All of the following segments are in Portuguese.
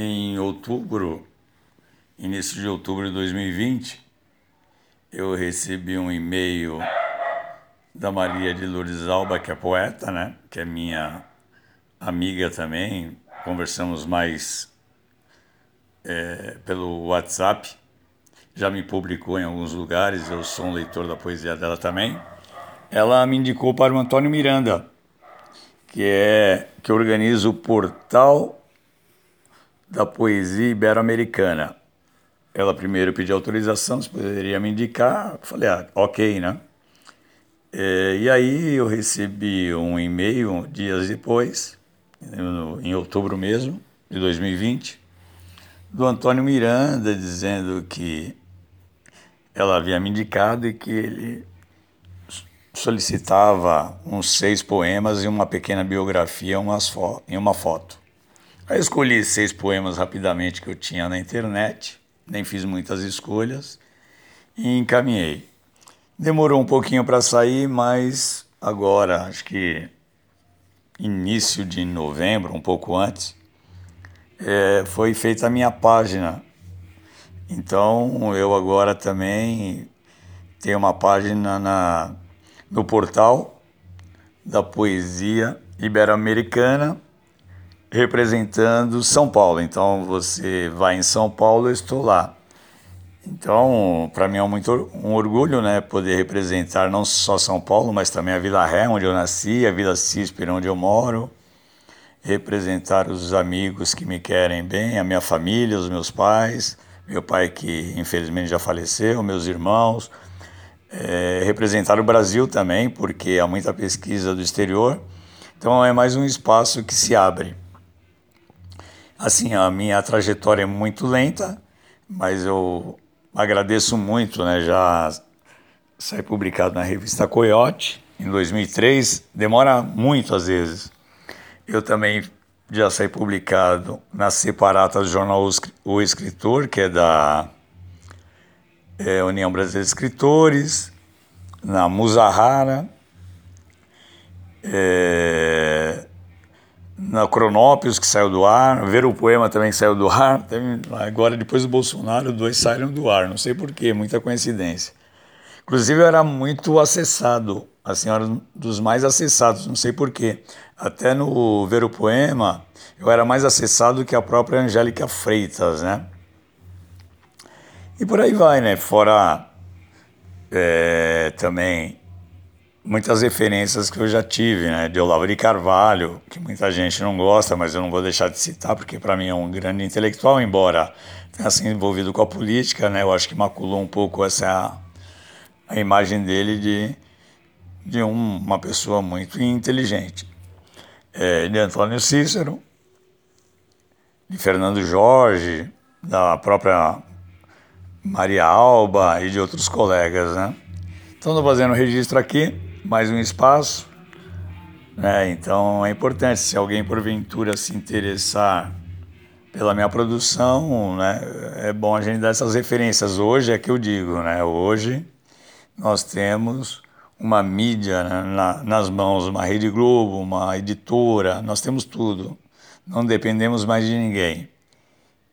Em outubro, início de outubro de 2020, eu recebi um e-mail da Maria de Lourdes Alba, que é poeta, né? Que é minha amiga também. Conversamos mais é, pelo WhatsApp. Já me publicou em alguns lugares, eu sou um leitor da poesia dela também. Ela me indicou para o Antônio Miranda, que é que organiza o portal da poesia ibero-americana. Ela primeiro pediu autorização, se poderia me indicar. Falei, ah, ok, né? É, e aí eu recebi um e-mail dias depois, em outubro mesmo, de 2020, do Antônio Miranda, dizendo que ela havia me indicado e que ele solicitava uns seis poemas e uma pequena biografia umas em uma foto. Aí escolhi seis poemas rapidamente que eu tinha na internet, nem fiz muitas escolhas e encaminhei. Demorou um pouquinho para sair, mas agora, acho que início de novembro, um pouco antes, é, foi feita a minha página. Então eu agora também tenho uma página na, no portal da poesia ibero-americana representando São Paulo. Então você vai em São Paulo, eu estou lá. Então, para mim é muito um orgulho, né, poder representar não só São Paulo, mas também a Vila Ré, onde eu nasci, a Vila Císpera, onde eu moro, representar os amigos que me querem bem, a minha família, os meus pais, meu pai que infelizmente já faleceu, meus irmãos, é, representar o Brasil também, porque há muita pesquisa do exterior. Então é mais um espaço que se abre. Assim, a minha trajetória é muito lenta, mas eu agradeço muito, né? Já saí publicado na revista Coyote em 2003, demora muito às vezes. Eu também já saí publicado na separata do jornal O Escritor, que é da é, União Brasileira de Escritores, na Musahara, é, na Cronópios, que saiu do ar, Ver o Poema também saiu do ar, agora depois do Bolsonaro, dois saíram do ar, não sei porquê, muita coincidência. Inclusive eu era muito acessado, assim, era um dos mais acessados, não sei porquê. Até no Ver o Poema, eu era mais acessado que a própria Angélica Freitas, né? E por aí vai, né? Fora é, também muitas referências que eu já tive, né? De Olavo de Carvalho, que muita gente não gosta, mas eu não vou deixar de citar, porque para mim é um grande intelectual, embora tenha sido envolvido com a política, né? Eu acho que maculou um pouco essa a imagem dele de, de um, uma pessoa muito inteligente. É, de Antônio Cícero, de Fernando Jorge, da própria Maria Alba e de outros colegas, né? Então, estou fazendo o registro aqui mais um espaço. Né? Então é importante, se alguém porventura se interessar pela minha produção, né? é bom a gente dar essas referências. Hoje é que eu digo, né? hoje nós temos uma mídia? Na, nas mãos, uma Rede Globo, uma editora, nós temos tudo. Não dependemos mais de ninguém.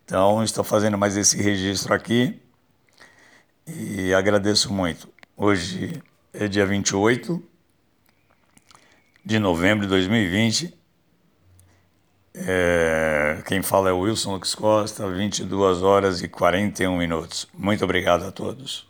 Então, estou fazendo mais esse registro aqui e agradeço muito. Hoje é dia 28 de novembro de 2020. É, quem fala é o Wilson Lux Costa, 22 horas e 41 minutos. Muito obrigado a todos.